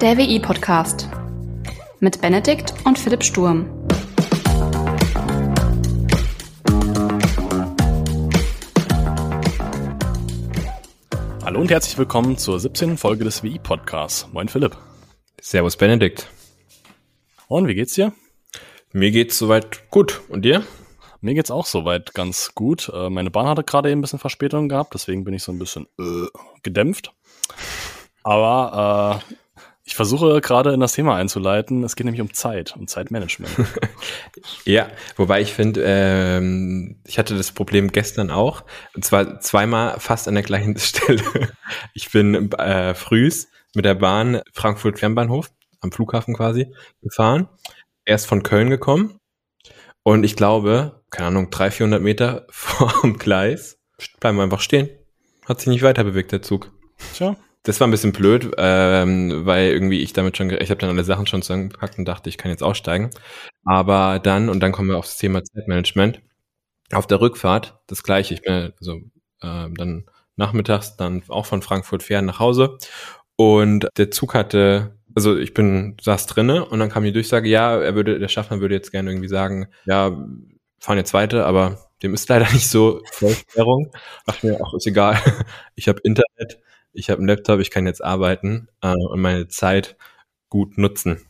Der WI-Podcast mit Benedikt und Philipp Sturm. Hallo und herzlich willkommen zur 17. Folge des WI-Podcasts. Moin Philipp. Servus Benedikt. Und wie geht's dir? Mir geht's soweit gut. Und dir? Mir geht's auch soweit ganz gut. Äh, meine Bahn hatte gerade eben ein bisschen Verspätung gehabt, deswegen bin ich so ein bisschen äh, gedämpft. Aber äh, ich versuche gerade in das Thema einzuleiten. Es geht nämlich um Zeit, um Zeitmanagement. ja, wobei ich finde, ähm, ich hatte das Problem gestern auch. Und zwar zweimal fast an der gleichen Stelle. Ich bin äh, frühs mit der Bahn Frankfurt Fernbahnhof am Flughafen quasi gefahren. Erst von Köln gekommen. Und ich glaube, keine Ahnung, 300, 400 Meter vorm Gleis bleiben wir einfach stehen. Hat sich nicht weiter bewegt, der Zug. Tja, das war ein bisschen blöd, ähm, weil irgendwie ich damit schon, ich habe dann alle Sachen schon zusammengepackt und dachte, ich kann jetzt aussteigen. Aber dann, und dann kommen wir aufs Thema Zeitmanagement, auf der Rückfahrt das gleiche. Ich bin also äh, dann nachmittags dann auch von Frankfurt fern nach Hause und der Zug hatte, also ich bin saß drinne und dann kam die Durchsage, ja, er würde, der Schaffner würde jetzt gerne irgendwie sagen, ja, fahren jetzt weiter, aber dem ist leider nicht so Vollsperrung. Dachte mir, ach, ist egal, ich habe Internet ich habe einen Laptop, ich kann jetzt arbeiten äh, und meine Zeit gut nutzen.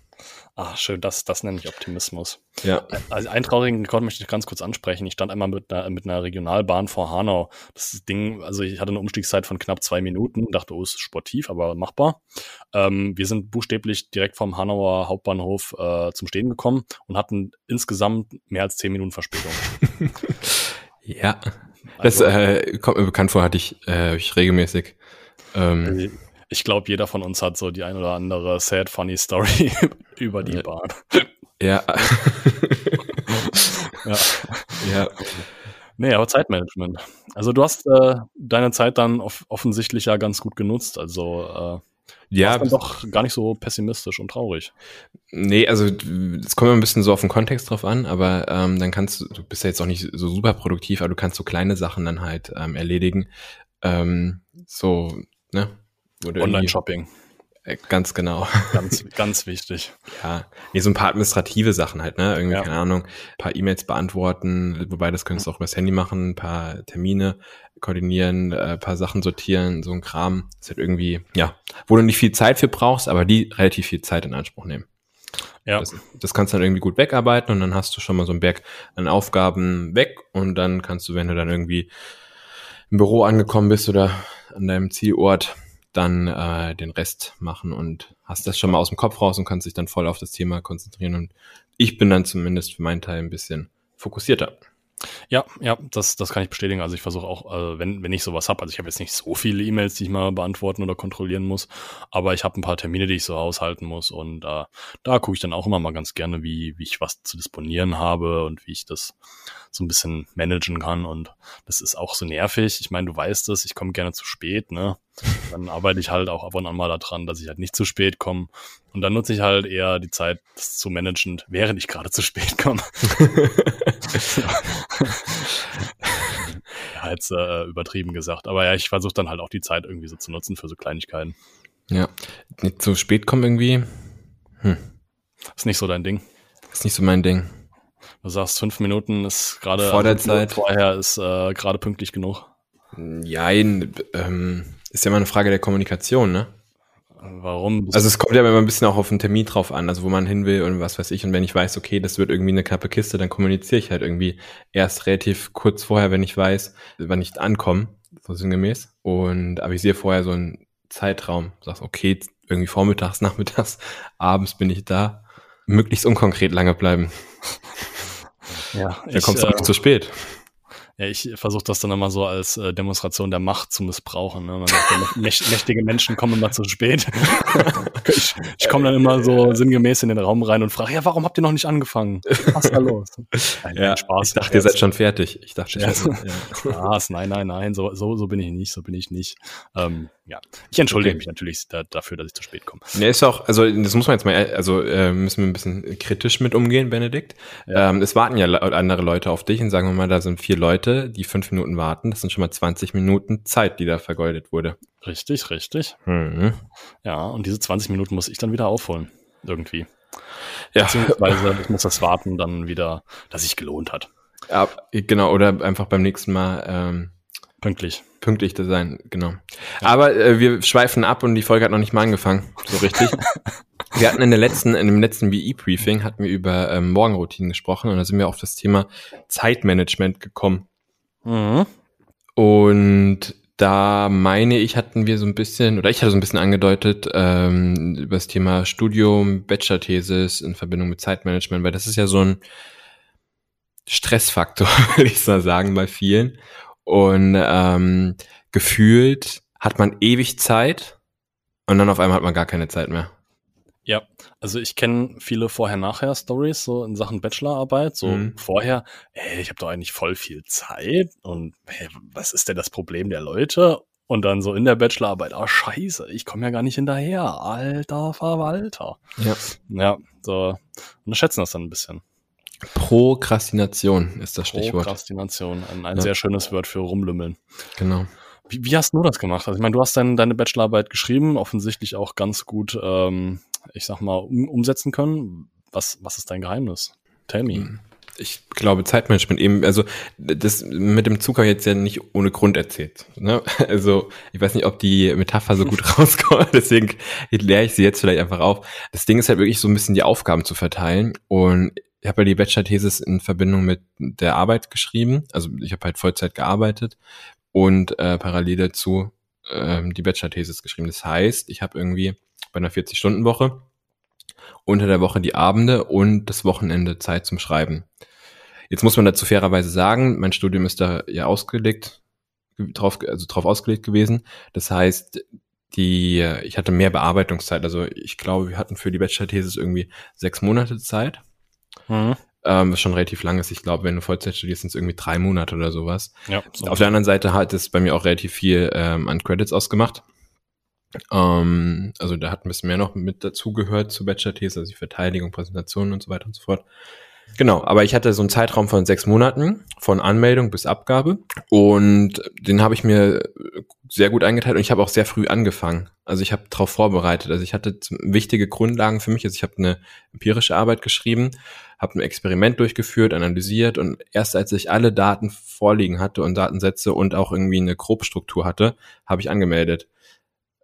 Ach, schön, das, das nenne ich Optimismus. Ja. Also einen traurigen Rekord möchte ich ganz kurz ansprechen. Ich stand einmal mit einer, mit einer Regionalbahn vor Hanau. Das Ding, also ich hatte eine Umstiegszeit von knapp zwei Minuten, dachte, oh, ist sportiv, aber machbar. Ähm, wir sind buchstäblich direkt vom Hanauer Hauptbahnhof äh, zum Stehen gekommen und hatten insgesamt mehr als zehn Minuten Verspätung. ja. Also, das äh, kommt mir bekannt vor, hatte ich, äh, ich regelmäßig. Ähm, ich glaube, jeder von uns hat so die ein oder andere sad, funny Story über die Bahn. Ja. ja. ja. Nee, aber Zeitmanagement. Also du hast äh, deine Zeit dann off offensichtlich ja ganz gut genutzt. Also äh, ja, dann doch gar nicht so pessimistisch und traurig. Nee, also es kommt ein bisschen so auf den Kontext drauf an, aber ähm, dann kannst du, du bist ja jetzt auch nicht so super produktiv, aber du kannst so kleine Sachen dann halt ähm, erledigen. Ähm, so Ne? Online-Shopping. Äh, ganz genau. Ganz, ganz wichtig. Ja, nee, so ein paar administrative Sachen halt, ne? Irgendwie, ja. keine Ahnung, ein paar E-Mails beantworten, wobei das könntest du auch übers Handy machen, ein paar Termine koordinieren, ein äh, paar Sachen sortieren, so ein Kram. Das ist halt irgendwie, ja, wo du nicht viel Zeit für brauchst, aber die relativ viel Zeit in Anspruch nehmen. Ja. Das, das kannst du dann irgendwie gut wegarbeiten und dann hast du schon mal so einen Berg an Aufgaben weg und dann kannst du, wenn du dann irgendwie im Büro angekommen bist oder an deinem Zielort, dann äh, den Rest machen und hast das schon mal aus dem Kopf raus und kannst dich dann voll auf das Thema konzentrieren. Und ich bin dann zumindest für meinen Teil ein bisschen fokussierter. Ja, ja, das, das kann ich bestätigen. Also ich versuche auch, äh, wenn, wenn ich sowas habe, also ich habe jetzt nicht so viele E-Mails, die ich mal beantworten oder kontrollieren muss, aber ich habe ein paar Termine, die ich so aushalten muss und äh, da gucke ich dann auch immer mal ganz gerne, wie, wie ich was zu disponieren habe und wie ich das so ein bisschen managen kann und das ist auch so nervig. Ich meine, du weißt es, ich komme gerne zu spät, ne? Dann arbeite ich halt auch ab und an mal daran, dass ich halt nicht zu spät komme und dann nutze ich halt eher die Zeit, das zu managen, während ich gerade zu spät komme. ja, jetzt äh, übertrieben gesagt. Aber ja, ich versuche dann halt auch die Zeit irgendwie so zu nutzen für so Kleinigkeiten. Ja, nicht zu spät kommen irgendwie. Hm. Ist nicht so dein Ding. Ist nicht so mein Ding. Du sagst, fünf Minuten ist gerade vor der Zeit. Vorher ist äh, gerade pünktlich genug. Nein, ähm, ist ja mal eine Frage der Kommunikation, ne? Warum? Also es kommt ja immer ein bisschen auch auf den Termin drauf an, also wo man hin will und was weiß ich. Und wenn ich weiß, okay, das wird irgendwie eine knappe Kiste, dann kommuniziere ich halt irgendwie erst relativ kurz vorher, wenn ich weiß, wann ich ankomme, so sinngemäß. Und avisiere vorher so einen Zeitraum. Sagst, okay, irgendwie vormittags, nachmittags, abends bin ich da. Möglichst unkonkret lange bleiben. Ja, da kommst du äh, auch zu spät. Ja, ich versuche das dann immer so als äh, Demonstration der Macht zu missbrauchen. Ne? Man sagt, mächtige Menschen kommen immer zu spät. ich ich komme dann immer so sinngemäß in den Raum rein und frage, ja, warum habt ihr noch nicht angefangen? Was ist da los? Nein, ja, Spaß. Ich dachte, ihr seid schon fertig. Ich dachte, ja, schon. Spaß. Nein, nein, nein, so, so, so bin ich nicht, so bin ich nicht. Ähm, ja, ich entschuldige okay. mich natürlich da, dafür, dass ich zu spät komme. Ne, ist auch, also das muss man jetzt mal, also äh, müssen wir ein bisschen kritisch mit umgehen, Benedikt. Ja. Ähm, es warten ja andere Leute auf dich und sagen wir mal, da sind vier Leute Leute, die fünf Minuten warten, das sind schon mal 20 Minuten Zeit, die da vergeudet wurde. Richtig, richtig. Mhm. Ja, und diese 20 Minuten muss ich dann wieder aufholen. Irgendwie. Ja, Beziehungsweise ich muss das Warten dann wieder, dass sich gelohnt hat. ja, genau, oder einfach beim nächsten Mal ähm, Pünktlich. pünktlich zu sein, genau. Aber äh, wir schweifen ab und die Folge hat noch nicht mal angefangen, so richtig. wir hatten in der letzten, in dem letzten BE-Briefing hatten wir über ähm, Morgenroutinen gesprochen und da sind wir auf das Thema Zeitmanagement gekommen. Mhm. Und da meine ich, hatten wir so ein bisschen, oder ich hatte so ein bisschen angedeutet, ähm, über das Thema Studium, Bachelor-Thesis in Verbindung mit Zeitmanagement, weil das ist ja so ein Stressfaktor, würde ich mal sagen, bei vielen. Und ähm, gefühlt hat man ewig Zeit und dann auf einmal hat man gar keine Zeit mehr. Ja, also ich kenne viele Vorher-Nachher-Stories so in Sachen Bachelorarbeit. So Mhm. vorher, ey, ich habe doch eigentlich voll viel Zeit und hey, was ist denn das Problem der Leute? Und dann so in der Bachelorarbeit, ah scheiße, ich komme ja gar nicht hinterher, alter Verwalter. Ja. Ja, so unterschätzen das dann ein bisschen. Prokrastination ist das Stichwort. Prokrastination, ein, ein Ja. sehr schönes Wort für rumlümmeln. Genau. Wie, wie hast du das gemacht? Also ich meine, du hast dein, deine Bachelorarbeit geschrieben, offensichtlich auch ganz gut, ähm, ich sag mal, um, umsetzen können. Was, was ist dein Geheimnis? Tell me. Ich glaube, Zeitmanagement eben, also das mit dem Zucker jetzt ja nicht ohne Grund erzählt. Ne? Also ich weiß nicht, ob die Metapher so gut rauskommt, deswegen leere ich sie jetzt vielleicht einfach auf. Das Ding ist halt wirklich so ein bisschen die Aufgaben zu verteilen und ich habe ja die Bachelor-Thesis in Verbindung mit der Arbeit geschrieben. Also ich habe halt Vollzeit gearbeitet und äh, parallel dazu ähm, die Bachelor-Thesis geschrieben. Das heißt, ich habe irgendwie bei einer 40-Stunden-Woche unter der Woche die Abende und das Wochenende Zeit zum Schreiben. Jetzt muss man dazu fairerweise sagen, mein Studium ist da ja ausgelegt, drauf, also drauf ausgelegt gewesen. Das heißt, die, ich hatte mehr Bearbeitungszeit. Also ich glaube, wir hatten für die Bachelor-Thesis irgendwie sechs Monate Zeit, Mhm. ähm, was schon relativ lang ist. Ich glaube, wenn du Vollzeit studierst, sind es irgendwie drei Monate oder sowas. Ja, so. Auf der anderen Seite hat es bei mir auch relativ viel ähm, an Credits ausgemacht. Ähm, also da hat ein bisschen mehr noch mit dazugehört zur Bachelor-These, also die Verteidigung, Präsentationen und so weiter und so fort. Genau, aber ich hatte so einen Zeitraum von sechs Monaten, von Anmeldung bis Abgabe. Und den habe ich mir sehr gut eingeteilt und ich habe auch sehr früh angefangen. Also ich habe darauf vorbereitet. Also ich hatte wichtige Grundlagen für mich. Also ich habe eine empirische Arbeit geschrieben, habe ein Experiment durchgeführt, analysiert und erst als ich alle Daten vorliegen hatte und Datensätze und auch irgendwie eine Grobstruktur hatte, habe ich angemeldet.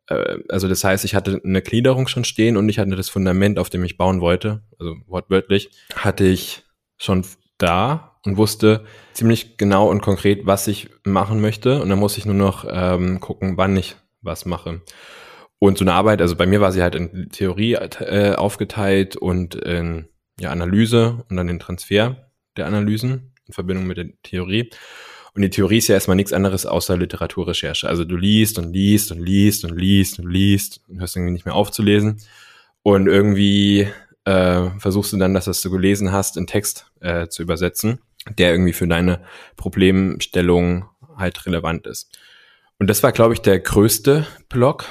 Äh, Also das heißt, ich hatte eine Gliederung schon stehen und ich hatte das Fundament, auf dem ich bauen wollte, also wortwörtlich, hatte ich schon da und wusste ziemlich genau und konkret, was ich machen möchte. Und dann muss ich nur noch ähm, gucken, wann ich was mache. Und so eine Arbeit, also bei mir war sie halt in Theorie äh, aufgeteilt und in ja, Analyse und dann den Transfer der Analysen in Verbindung mit der Theorie. Und die Theorie ist ja erstmal nichts anderes außer Literaturrecherche. Also du liest und liest und liest und liest und liest und hörst irgendwie nicht mehr aufzulesen. Und irgendwie äh, versuchst du dann, das, was du gelesen hast, in Text äh, zu übersetzen, der irgendwie für deine Problemstellung halt relevant ist. Und das war, glaube ich, der größte Block,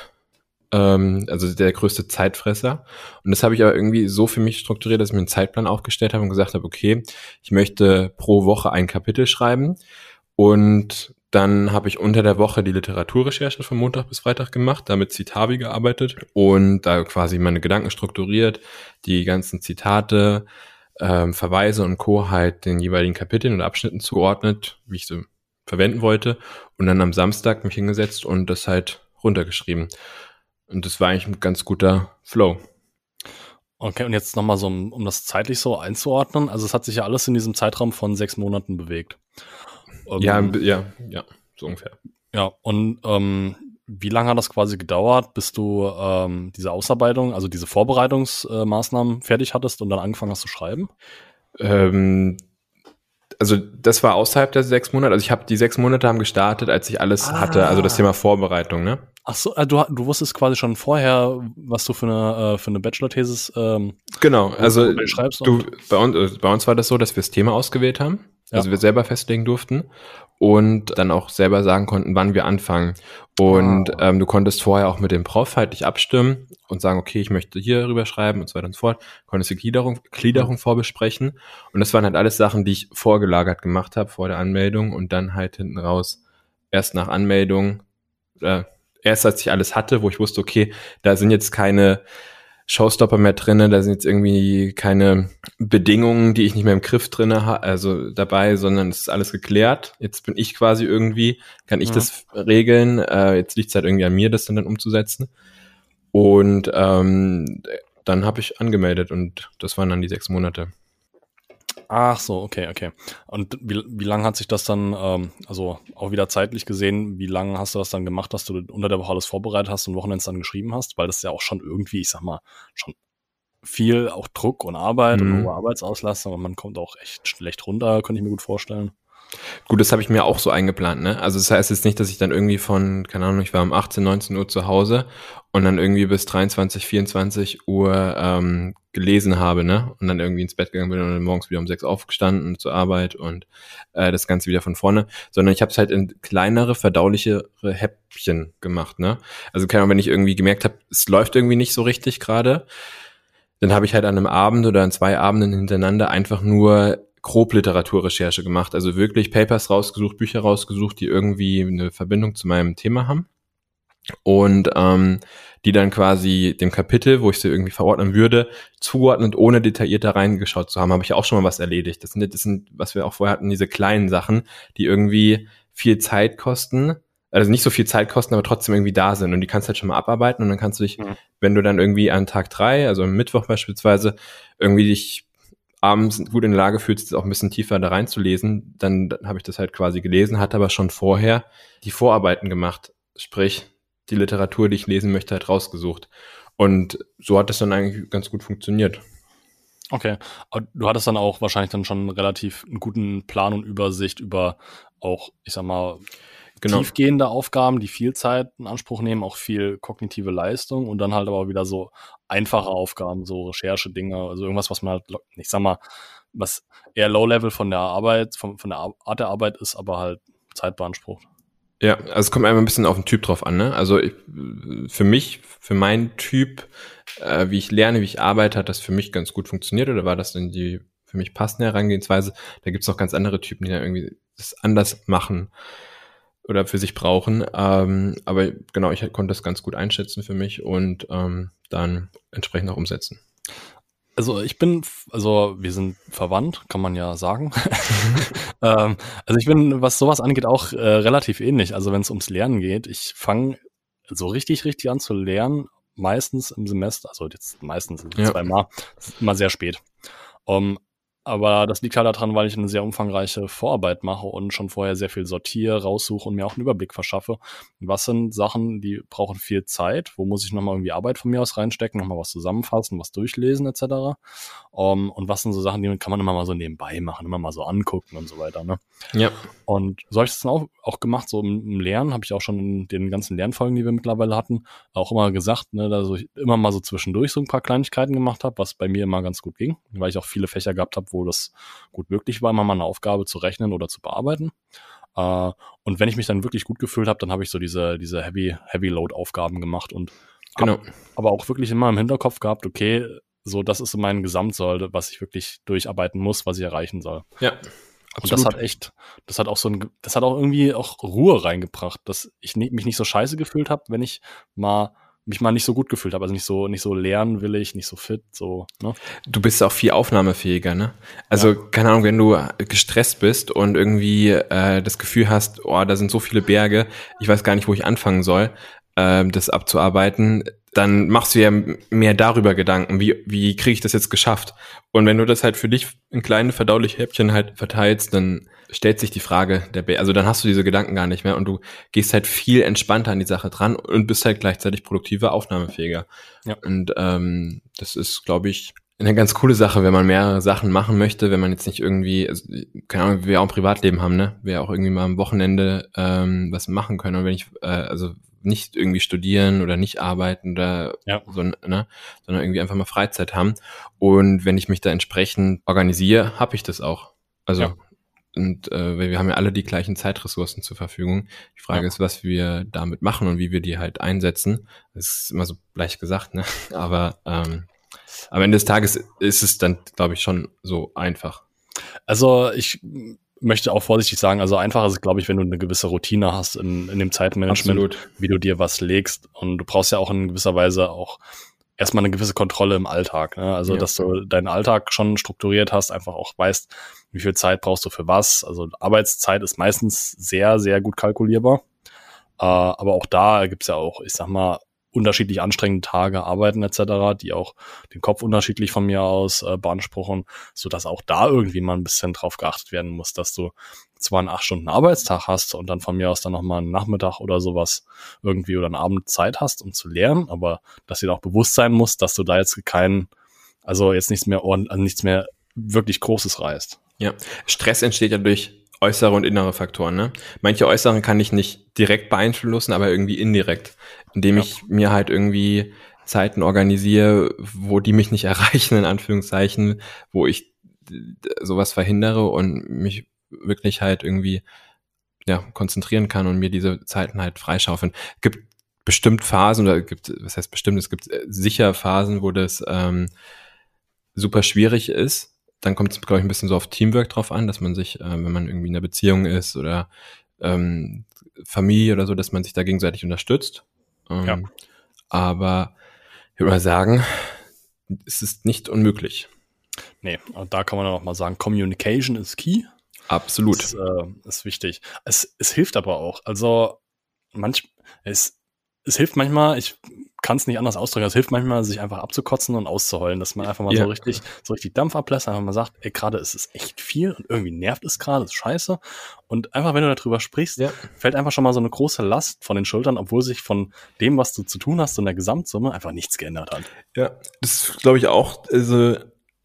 ähm, also der größte Zeitfresser. Und das habe ich aber irgendwie so für mich strukturiert, dass ich mir einen Zeitplan aufgestellt habe und gesagt habe, okay, ich möchte pro Woche ein Kapitel schreiben und dann habe ich unter der Woche die Literaturrecherche von Montag bis Freitag gemacht, damit Citavi gearbeitet und da quasi meine Gedanken strukturiert, die ganzen Zitate, ähm, Verweise und Co. halt den jeweiligen Kapiteln und Abschnitten zugeordnet, wie ich sie verwenden wollte und dann am Samstag mich hingesetzt und das halt runtergeschrieben. Und das war eigentlich ein ganz guter Flow. Okay, und jetzt nochmal so, um, um das zeitlich so einzuordnen. Also es hat sich ja alles in diesem Zeitraum von sechs Monaten bewegt. Ähm, Ja, ja, ja, so ungefähr. Ja, und ähm, wie lange hat das quasi gedauert, bis du ähm, diese Ausarbeitung, also diese Vorbereitungsmaßnahmen fertig hattest und dann angefangen hast zu schreiben? Ähm, also das war außerhalb der sechs Monate. Also ich habe die sechs Monate haben gestartet, als ich alles Ah. hatte. Also das Thema Vorbereitung, ne? Ach so, äh, du, du wusstest quasi schon vorher, was du für eine, äh, für eine Bachelor-Thesis ähm, Genau. Also schreibst du, bei uns, äh, bei uns war das so, dass wir das Thema ausgewählt haben. Ja. Also wir selber festlegen durften und dann auch selber sagen konnten, wann wir anfangen. Und ah. ähm, du konntest vorher auch mit dem Prof halt dich abstimmen und sagen, okay, ich möchte hier rüber schreiben und so weiter und so fort. Konntest die Gliederung, Gliederung mhm. vorbesprechen. Und das waren halt alles Sachen, die ich vorgelagert gemacht habe vor der Anmeldung und dann halt hinten raus erst nach Anmeldung, äh, erst als ich alles hatte, wo ich wusste, okay, da sind jetzt keine Showstopper mehr drinne, da sind jetzt irgendwie keine Bedingungen, die ich nicht mehr im Griff drinne habe, also dabei, sondern es ist alles geklärt. Jetzt bin ich quasi irgendwie, kann ich ja. das regeln. Äh, jetzt liegt es halt irgendwie an mir, das dann, dann umzusetzen. Und ähm, dann habe ich angemeldet und das waren dann die sechs Monate. Ach so, okay, okay. Und wie, wie lange hat sich das dann, ähm, also auch wieder zeitlich gesehen, wie lange hast du das dann gemacht, dass du unter der Woche alles vorbereitet hast und Wochenends dann geschrieben hast? Weil das ist ja auch schon irgendwie, ich sag mal, schon viel auch Druck und Arbeit mhm. und hohe Arbeitsauslastung und man kommt auch echt schlecht runter, könnte ich mir gut vorstellen. Gut, das habe ich mir auch so eingeplant, ne? Also das heißt jetzt nicht, dass ich dann irgendwie von, keine Ahnung, ich war um 18, 19 Uhr zu Hause und dann irgendwie bis 23, 24 Uhr ähm, gelesen habe, ne? Und dann irgendwie ins Bett gegangen bin und dann morgens wieder um sechs aufgestanden zur Arbeit und äh, das Ganze wieder von vorne. Sondern ich habe es halt in kleinere, verdaulichere Häppchen gemacht, ne? Also keine Ahnung, wenn ich irgendwie gemerkt habe, es läuft irgendwie nicht so richtig gerade, dann habe ich halt an einem Abend oder an zwei Abenden hintereinander einfach nur grob Literaturrecherche gemacht. Also wirklich Papers rausgesucht, Bücher rausgesucht, die irgendwie eine Verbindung zu meinem Thema haben. Und ähm, die dann quasi dem Kapitel, wo ich sie irgendwie verordnen würde, zugeordnet, ohne detailliert da reingeschaut zu haben, habe ich auch schon mal was erledigt. Das sind, das sind, was wir auch vorher hatten, diese kleinen Sachen, die irgendwie viel Zeit kosten, also nicht so viel Zeit kosten, aber trotzdem irgendwie da sind. Und die kannst du halt schon mal abarbeiten und dann kannst du dich, mhm. wenn du dann irgendwie an Tag drei, also am Mittwoch beispielsweise, irgendwie dich abends gut in der Lage fühlst, auch ein bisschen tiefer da reinzulesen, dann, dann habe ich das halt quasi gelesen, hatte aber schon vorher die Vorarbeiten gemacht, sprich die Literatur, die ich lesen möchte, halt rausgesucht. Und so hat das dann eigentlich ganz gut funktioniert. Okay, aber du hattest dann auch wahrscheinlich dann schon relativ einen guten Plan und Übersicht über auch, ich sag mal, genau. tiefgehende Aufgaben, die viel Zeit in Anspruch nehmen, auch viel kognitive Leistung und dann halt aber wieder so einfache Aufgaben, so Recherche-Dinge, also irgendwas, was man halt, ich sag mal, was eher Low-Level von der Arbeit, von, von der Art der Arbeit ist, aber halt Zeit beansprucht. Ja, also es kommt einfach ein bisschen auf den Typ drauf an, ne? Also ich, für mich, für meinen Typ, äh, wie ich lerne, wie ich arbeite, hat das für mich ganz gut funktioniert oder war das denn die für mich passende Herangehensweise? Da gibt's auch ganz andere Typen, die dann irgendwie das anders machen oder für sich brauchen. Ähm, aber genau, ich konnte das ganz gut einschätzen für mich und ähm, dann entsprechend auch umsetzen. Also ich bin, also wir sind verwandt, kann man ja sagen. ähm, also ich bin, was sowas angeht, auch äh, relativ ähnlich. Also wenn es ums Lernen geht, ich fange so richtig, richtig an zu lernen, meistens im Semester, also jetzt meistens ja. zweimal, immer sehr spät. Um, aber das liegt halt daran, weil ich eine sehr umfangreiche Vorarbeit mache und schon vorher sehr viel sortiere, raussuche und mir auch einen Überblick verschaffe. Was sind Sachen, die brauchen viel Zeit? Wo muss ich nochmal irgendwie Arbeit von mir aus reinstecken, nochmal was zusammenfassen, was durchlesen etc. Um, und was sind so Sachen, die kann man immer mal so nebenbei machen, immer mal so angucken und so weiter. Ne? Ja. Und so habe ich das dann auch, auch gemacht, so im, im Lernen, habe ich auch schon in den ganzen Lernfolgen, die wir mittlerweile hatten, auch immer gesagt, ne, dass ich immer mal so zwischendurch so ein paar Kleinigkeiten gemacht habe, was bei mir immer ganz gut ging, weil ich auch viele Fächer gehabt habe, wo das gut möglich war, immer mal eine Aufgabe zu rechnen oder zu bearbeiten. Uh, und wenn ich mich dann wirklich gut gefühlt habe, dann habe ich so diese, diese Heavy, Heavy Load Aufgaben gemacht und genau. aber auch wirklich immer im Hinterkopf gehabt, okay, so das ist mein Gesamtsoll, was ich wirklich durcharbeiten muss, was ich erreichen soll. Ja. Absolut. Und das hat echt, das hat auch so ein, das hat auch irgendwie auch Ruhe reingebracht, dass ich mich nicht so scheiße gefühlt habe, wenn ich mal mich mal nicht so gut gefühlt habe, also nicht so nicht so lernen nicht so fit, so. Ne? Du bist auch viel aufnahmefähiger, ne? Also ja. keine Ahnung, wenn du gestresst bist und irgendwie äh, das Gefühl hast, oh, da sind so viele Berge, ich weiß gar nicht, wo ich anfangen soll, äh, das abzuarbeiten, dann machst du ja mehr darüber Gedanken, wie, wie kriege ich das jetzt geschafft? Und wenn du das halt für dich in kleine verdauliche Häppchen halt verteilst, dann stellt sich die Frage der Be also dann hast du diese Gedanken gar nicht mehr und du gehst halt viel entspannter an die Sache dran und bist halt gleichzeitig produktiver, aufnahmefähiger. Ja. Und ähm, das ist, glaube ich, eine ganz coole Sache, wenn man mehrere Sachen machen möchte, wenn man jetzt nicht irgendwie, also, keine Ahnung, wir auch ein Privatleben haben, ne? Wir auch irgendwie mal am Wochenende ähm, was machen können. Und wenn ich, äh, also nicht irgendwie studieren oder nicht arbeiten oder ja. so, ne, sondern irgendwie einfach mal Freizeit haben. Und wenn ich mich da entsprechend organisiere, habe ich das auch. Also ja Und äh, wir haben ja alle die gleichen Zeitressourcen zur Verfügung. Die Frage ja. ist, was wir damit machen und wie wir die halt einsetzen. Das ist immer so leicht gesagt, ne? Aber ähm, am Ende des Tages ist es dann, glaube ich, schon so einfach. Also ich möchte auch vorsichtig sagen, also einfach ist es, glaube ich, wenn du eine gewisse Routine hast in, in dem Zeitmanagement, Absolut. wie du dir was legst. Und du brauchst ja auch in gewisser Weise auch erstmal eine gewisse Kontrolle im Alltag. Ne? Also, ja. dass du deinen Alltag schon strukturiert hast, einfach auch weißt, wie viel Zeit brauchst du für was. Also Arbeitszeit ist meistens sehr, sehr gut kalkulierbar. Äh, aber auch da gibt's ja auch, ich sag mal, unterschiedlich anstrengende Tage arbeiten etc., die auch den Kopf unterschiedlich von mir aus äh, beanspruchen, so auch da irgendwie mal ein bisschen drauf geachtet werden muss, dass du zwar einen acht Stunden Arbeitstag hast und dann von mir aus dann nochmal einen Nachmittag oder sowas irgendwie oder einen Abend Zeit hast, um zu lernen, aber dass dir auch bewusst sein muss, dass du da jetzt keinen, also jetzt nichts mehr, also nichts mehr wirklich Großes reißt. Ja, Stress entsteht ja durch äußere und innere Faktoren. Ne? Manche äußeren kann ich nicht direkt beeinflussen, aber irgendwie indirekt, indem ja. ich mir halt irgendwie Zeiten organisiere, wo die mich nicht erreichen, in Anführungszeichen, wo ich sowas verhindere und mich wirklich halt irgendwie ja, konzentrieren kann und mir diese Zeiten halt freischaufeln. Es gibt bestimmt Phasen, oder gibt, was heißt bestimmt, es gibt sicher Phasen, wo das ähm, super schwierig ist, dann kommt es, glaube ich, ein bisschen so auf Teamwork drauf an, dass man sich, äh, wenn man irgendwie in einer Beziehung ist oder ähm, Familie oder so, dass man sich da gegenseitig unterstützt. Ähm, ja. Aber ich würde mal sagen, es ist nicht unmöglich. Nee, und da kann man auch mal sagen, Communication is key. Absolut. Das, äh, ist wichtig. Es, es hilft aber auch. Also manch, es, es hilft manchmal, ich kann es nicht anders ausdrücken, es hilft manchmal, sich einfach abzukotzen und auszuheulen, dass man einfach mal ja. so richtig, so richtig Dampf ablässt, einfach mal sagt, ey, gerade ist es echt viel und irgendwie nervt es gerade, ist scheiße. Und einfach, wenn du darüber sprichst, ja. fällt einfach schon mal so eine große Last von den Schultern, obwohl sich von dem, was du zu tun hast, in der Gesamtsumme einfach nichts geändert hat. Ja, das glaube ich auch. Also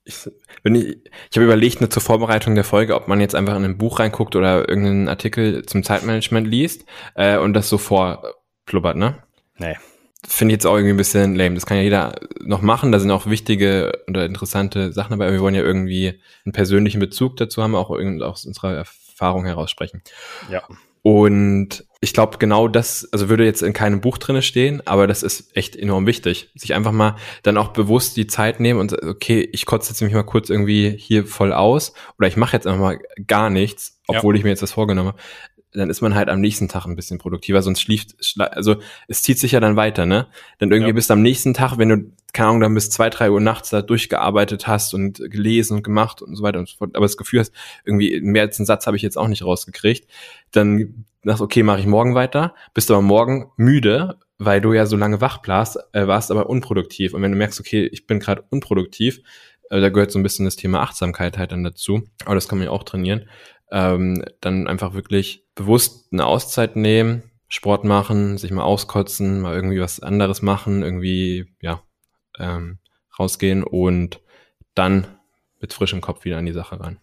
ich, wenn ich, ich habe überlegt, eine zur Vorbereitung der Folge, ob man jetzt einfach in ein Buch reinguckt oder irgendeinen Artikel zum Zeitmanagement liest äh, und das so vorplubbert, ne? Nee. Finde ich jetzt auch irgendwie ein bisschen lame. Das kann ja jeder noch machen. Da sind auch wichtige oder interessante Sachen dabei. Aber wir wollen ja irgendwie einen persönlichen Bezug dazu haben, auch irgendwie aus unserer Erfahrung heraus sprechen. Ja. Und ich glaube, genau das, also würde jetzt in keinem Buch drinne stehen, aber das ist echt enorm wichtig. Sich einfach mal dann auch bewusst die Zeit nehmen und okay, ich kotze jetzt nämlich mal kurz irgendwie hier voll aus oder ich mache jetzt einfach mal gar nichts, obwohl ja. ich mir jetzt das vorgenommen habe dann ist man halt am nächsten Tag ein bisschen produktiver, sonst schläft, also es zieht sich ja dann weiter, ne? Dann irgendwie ja. bist du am nächsten Tag, wenn du, keine Ahnung, dann bis zwei, drei Uhr nachts da durchgearbeitet hast und gelesen und gemacht und so weiter und so fort, aber das Gefühl hast, irgendwie mehr als einen Satz habe ich jetzt auch nicht rausgekriegt, dann sagst okay, mache ich morgen weiter, bist aber morgen müde, weil du ja so lange wach warst, äh, warst aber unproduktiv. Und wenn du merkst, okay, ich bin gerade unproduktiv, äh, da gehört so ein bisschen das Thema Achtsamkeit halt dann dazu, aber das kann man ja auch trainieren, ähm, dann einfach wirklich bewusst eine Auszeit nehmen, Sport machen, sich mal auskotzen, mal irgendwie was anderes machen, irgendwie, ja, ähm, rausgehen und dann mit frischem Kopf wieder an die Sache rein.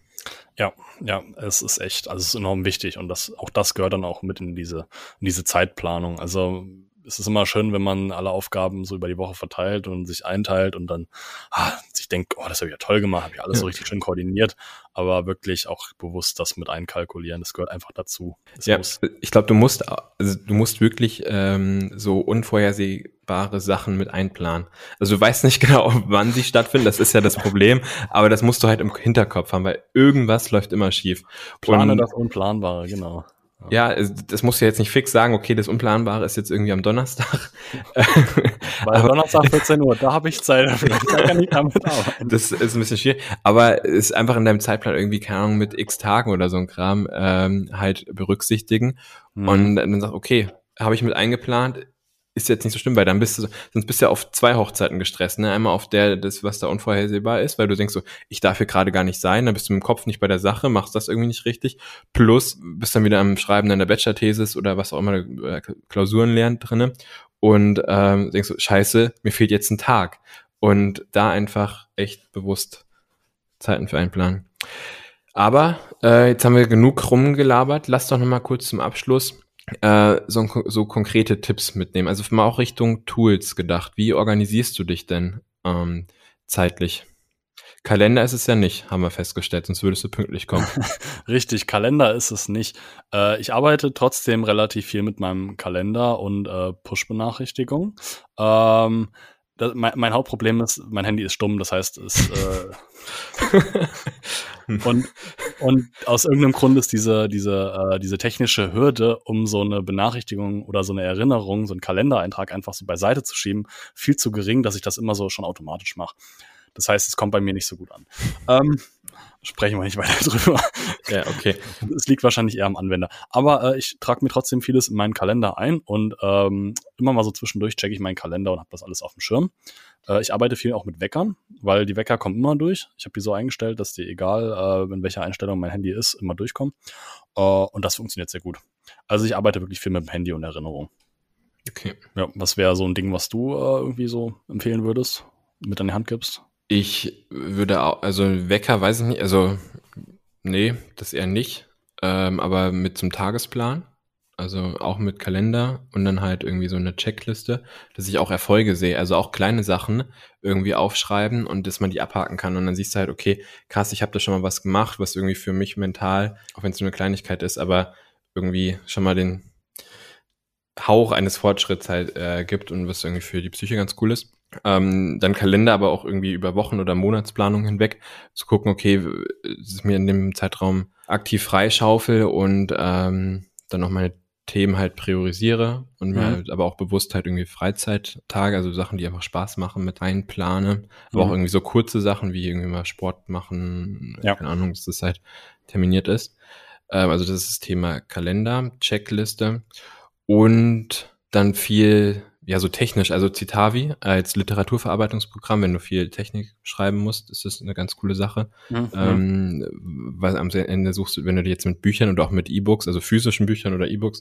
Ja, ja, es ist echt, also es ist enorm wichtig und das, auch das gehört dann auch mit in diese, in diese Zeitplanung. Also es ist immer schön, wenn man alle Aufgaben so über die Woche verteilt und sich einteilt und dann ah, sich denkt, oh, das habe ich ja toll gemacht, habe ich alles ja. so richtig schön koordiniert, aber wirklich auch bewusst das mit einkalkulieren, das gehört einfach dazu. Das ja, muss. ich glaube, du musst, also du musst wirklich ähm, so unvorhersehbare Sachen mit einplanen. Also du weißt nicht genau, wann sie stattfinden, das ist ja das Problem, aber das musst du halt im Hinterkopf haben, weil irgendwas läuft immer schief. Plane und, das Unplanbare, genau. Ja, das muss ja jetzt nicht fix sagen, okay, das Unplanbare ist jetzt irgendwie am Donnerstag. Weil Donnerstag 14 Uhr, da habe ich Zeit dafür. Da kann ich damit arbeiten. Das ist ein bisschen schwierig. Aber ist einfach in deinem Zeitplan irgendwie, keine Ahnung, mit x Tagen oder so ein Kram ähm, halt berücksichtigen. Mhm. Und dann sagst okay, habe ich mit eingeplant, ist jetzt nicht so schlimm, weil dann bist du, sonst bist du ja auf zwei Hochzeiten gestresst, ne? Einmal auf der, das, was da unvorhersehbar ist, weil du denkst so, ich darf hier gerade gar nicht sein, dann bist du im Kopf nicht bei der Sache, machst das irgendwie nicht richtig, plus bist dann wieder am Schreiben deiner Bachelor-Thesis oder was auch immer, äh, Klausuren lernt drinne und ähm, denkst so, scheiße, mir fehlt jetzt ein Tag. Und da einfach echt bewusst Zeiten für einplanen. Aber äh, jetzt haben wir genug rumgelabert. Lass doch noch mal kurz zum Abschluss äh, so, so konkrete Tipps mitnehmen. Also mal auch Richtung Tools gedacht. Wie organisierst du dich denn ähm, zeitlich? Kalender ist es ja nicht, haben wir festgestellt, sonst würdest du pünktlich kommen. Richtig, Kalender ist es nicht. Äh, ich arbeite trotzdem relativ viel mit meinem Kalender und äh, Push-Benachrichtigungen. Ähm, mein, mein, Hauptproblem ist, mein Handy ist stumm, das heißt, es äh, und, und aus irgendeinem Grund ist diese, diese, äh, diese technische Hürde, um so eine Benachrichtigung oder so eine Erinnerung, so einen Kalendereintrag einfach so beiseite zu schieben, viel zu gering, dass ich das immer so schon automatisch mache. Das heißt, es kommt bei mir nicht so gut an. Ähm, sprechen wir nicht weiter drüber. Ja, okay. Es liegt wahrscheinlich eher am Anwender. Aber äh, ich trage mir trotzdem vieles in meinen Kalender ein und ähm, immer mal so zwischendurch checke ich meinen Kalender und habe das alles auf dem Schirm. Äh, ich arbeite viel auch mit Weckern, weil die Wecker kommen immer durch. Ich habe die so eingestellt, dass die, egal äh, in welcher Einstellung mein Handy ist, immer durchkommen. Äh, und das funktioniert sehr gut. Also ich arbeite wirklich viel mit dem Handy und Erinnerung. Okay. Ja, was wäre so ein Ding, was du äh, irgendwie so empfehlen würdest, mit an die Hand gibst? Ich würde auch, also Wecker weiß ich nicht, also nee, das eher nicht, ähm, aber mit zum Tagesplan, also auch mit Kalender und dann halt irgendwie so eine Checkliste, dass ich auch Erfolge sehe, also auch kleine Sachen irgendwie aufschreiben und dass man die abhaken kann. Und dann siehst du halt, okay, krass, ich habe da schon mal was gemacht, was irgendwie für mich mental, auch wenn es nur eine Kleinigkeit ist, aber irgendwie schon mal den Hauch eines Fortschritts halt äh, gibt und was irgendwie für die Psyche ganz cool ist ähm, dann Kalender, aber auch irgendwie über Wochen- oder Monatsplanung hinweg zu gucken, okay, es ist mir in dem Zeitraum aktiv freischaufel und ähm, dann noch meine Themen halt priorisiere und mir mhm. halt aber auch bewusst halt irgendwie Freizeittage, also Sachen, die einfach Spaß machen, mit einplane. Aber mhm. auch irgendwie so kurze Sachen wie irgendwie mal Sport machen, ja. keine Ahnung, dass das halt terminiert ist. Ähm, also das ist das Thema Kalender, Checkliste und dann viel ja, so technisch, also Citavi als Literaturverarbeitungsprogramm, wenn du viel Technik schreiben musst, ist das eine ganz coole Sache. Mhm. Ähm, weil am Ende suchst du, wenn du jetzt mit Büchern und auch mit E-Books, also physischen Büchern oder E-Books,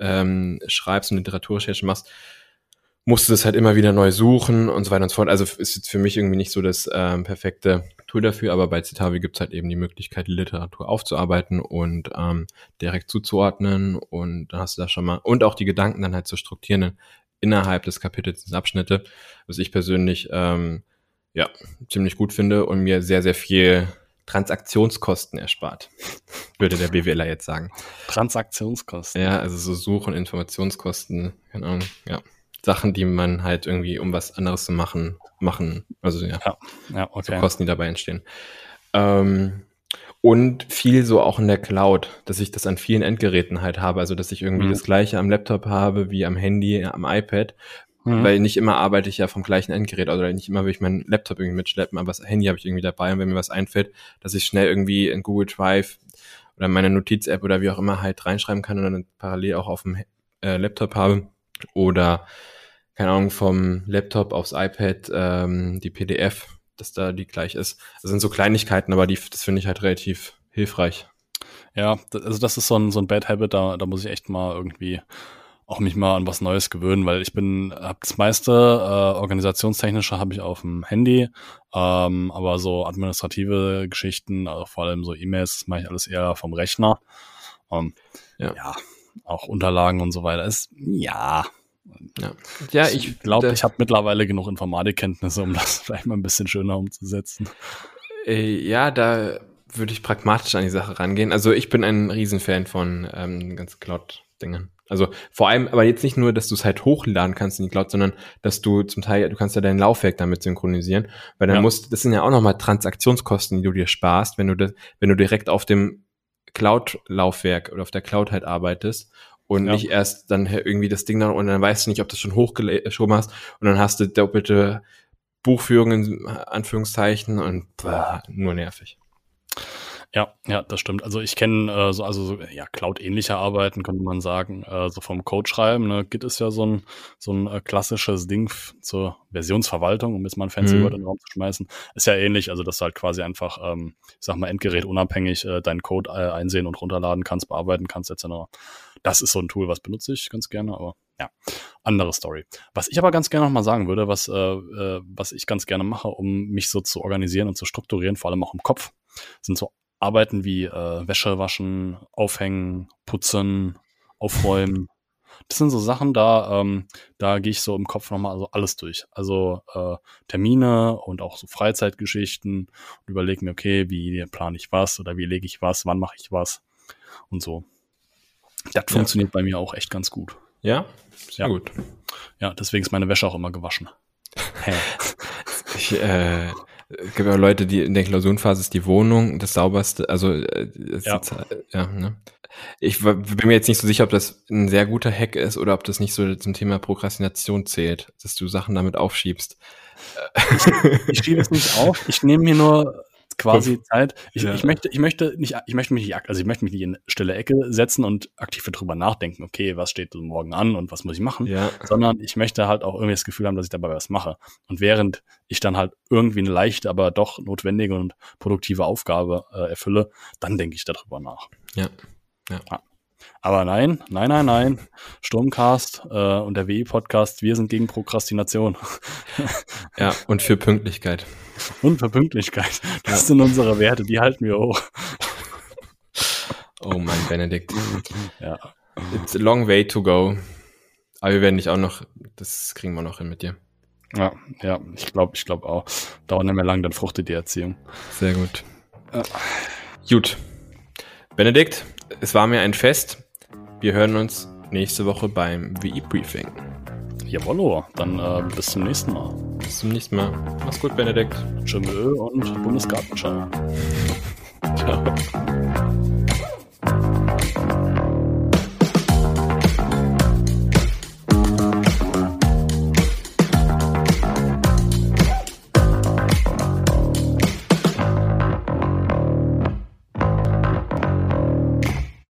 ähm, schreibst und Literaturrecherche machst, musst du das halt immer wieder neu suchen und so weiter und so fort. Also ist jetzt für mich irgendwie nicht so das ähm, perfekte Tool dafür, aber bei Citavi gibt's halt eben die Möglichkeit, die Literatur aufzuarbeiten und ähm, direkt zuzuordnen und dann hast du da schon mal und auch die Gedanken dann halt zu strukturieren innerhalb des Kapitels Abschnitte, was ich persönlich ähm, ja ziemlich gut finde und mir sehr, sehr viel Transaktionskosten erspart, würde der BWLer jetzt sagen. Transaktionskosten. Ja, also so Such- und Informationskosten, keine Ahnung, ja. Sachen, die man halt irgendwie, um was anderes zu machen, machen. Also ja, ja, ja okay. so Kosten, die dabei entstehen. Ähm, und viel so auch in der Cloud, dass ich das an vielen Endgeräten halt habe, also dass ich irgendwie mhm. das gleiche am Laptop habe wie am Handy, am iPad, mhm. weil nicht immer arbeite ich ja vom gleichen Endgerät oder nicht immer will ich meinen Laptop irgendwie mitschleppen, aber das Handy habe ich irgendwie dabei und wenn mir was einfällt, dass ich schnell irgendwie in Google Drive oder meine Notiz-App oder wie auch immer halt reinschreiben kann und dann parallel auch auf dem äh, Laptop habe oder keine Ahnung vom Laptop aufs iPad ähm, die PDF dass da die gleich ist. Das sind so Kleinigkeiten, aber die, das finde ich halt relativ hilfreich. Ja, also das ist so ein, so ein Bad Habit, da, da muss ich echt mal irgendwie auch mich mal an was Neues gewöhnen, weil ich bin, hab das meiste äh, organisationstechnische habe ich auf dem Handy, ähm, aber so administrative Geschichten, also vor allem so E-Mails, mache ich alles eher vom Rechner. Ähm, ja. ja, auch Unterlagen und so weiter ist ja ja, ja ich glaube, ich habe mittlerweile genug Informatikkenntnisse, um das vielleicht mal ein bisschen schöner umzusetzen. Äh, ja, da würde ich pragmatisch an die Sache rangehen. Also ich bin ein Riesenfan von ähm, ganzen Cloud-Dingen. Also vor allem, aber jetzt nicht nur, dass du es halt hochladen kannst in die Cloud, sondern dass du zum Teil, du kannst ja dein Laufwerk damit synchronisieren, weil dann ja. musst, das sind ja auch nochmal Transaktionskosten, die du dir sparst, wenn du das, wenn du direkt auf dem Cloud-Laufwerk oder auf der Cloud halt arbeitest und ja. nicht erst dann irgendwie das Ding dann und dann weißt du nicht, ob du das schon hochgeschoben hast und dann hast du doppelte Buchführung in Anführungszeichen und bah, nur nervig. Ja, ja, das stimmt. Also ich kenne äh, so, also so, ja, Cloud-ähnliche Arbeiten, könnte man sagen, äh, so vom Code schreiben. Ne? Git ist ja so ein, so ein äh, klassisches Ding zur Versionsverwaltung, um jetzt mal ein fancy mhm. Word in den Raum zu schmeißen. Ist ja ähnlich, also dass du halt quasi einfach, ähm, ich sag mal, Endgerät unabhängig äh, deinen Code äh, einsehen und runterladen kannst, bearbeiten kannst, etc. Das ist so ein Tool, was benutze ich ganz gerne, aber ja, andere Story. Was ich aber ganz gerne nochmal sagen würde, was, äh, äh, was ich ganz gerne mache, um mich so zu organisieren und zu strukturieren, vor allem auch im Kopf, sind so Arbeiten wie äh, Wäsche waschen, aufhängen, putzen, aufräumen. das sind so Sachen, da, ähm, da gehe ich so im Kopf nochmal so alles durch. Also äh, Termine und auch so Freizeitgeschichten und überlege mir, okay, wie plane ich was oder wie lege ich was, wann mache ich was und so. Das ja. funktioniert bei mir auch echt ganz gut. Ja, sehr ja. gut. Ja, deswegen ist meine Wäsche auch immer gewaschen. Hä? ich, äh, es gibt ja Leute, die in der Klausurenphase ist die Wohnung das sauberste, also äh, ja. ja ne? Ich bin mir jetzt nicht so sicher, ob das ein sehr guter Hack ist oder ob das nicht so zum Thema Prokrastination zählt, dass du Sachen damit aufschiebst. Ich, ich schiebe es nicht auf, ich nehme mir nur quasi Zeit. Ich, ja. ich, möchte, ich möchte nicht, ich möchte mich nicht, also ich möchte mich nicht in stille Ecke setzen und aktiv darüber nachdenken, okay, was steht morgen an und was muss ich machen, ja. sondern ich möchte halt auch irgendwie das Gefühl haben, dass ich dabei was mache. Und während ich dann halt irgendwie eine leichte, aber doch notwendige und produktive Aufgabe äh, erfülle, dann denke ich darüber nach. Ja. ja. Aber nein, nein, nein, nein. Sturmcast äh, und der WI-Podcast, wir sind gegen Prokrastination. ja, und für Pünktlichkeit. Und für Pünktlichkeit. Das ja. sind unsere Werte, die halten wir hoch. Oh mein Benedikt. Ja. It's a long way to go. Aber wir werden dich auch noch, das kriegen wir noch hin mit dir. Ja, ja, ich glaube, ich glaube auch. Dauert nicht mehr lang, dann fruchtet die Erziehung. Sehr gut. Ja. Gut. Benedikt, es war mir ein Fest. Wir hören uns nächste Woche beim WI-Briefing. Jawollo, dann äh, bis zum nächsten Mal. Bis zum nächsten Mal. Mach's gut, Benedikt. Tschüss und Bundesgartenschau. Ciao.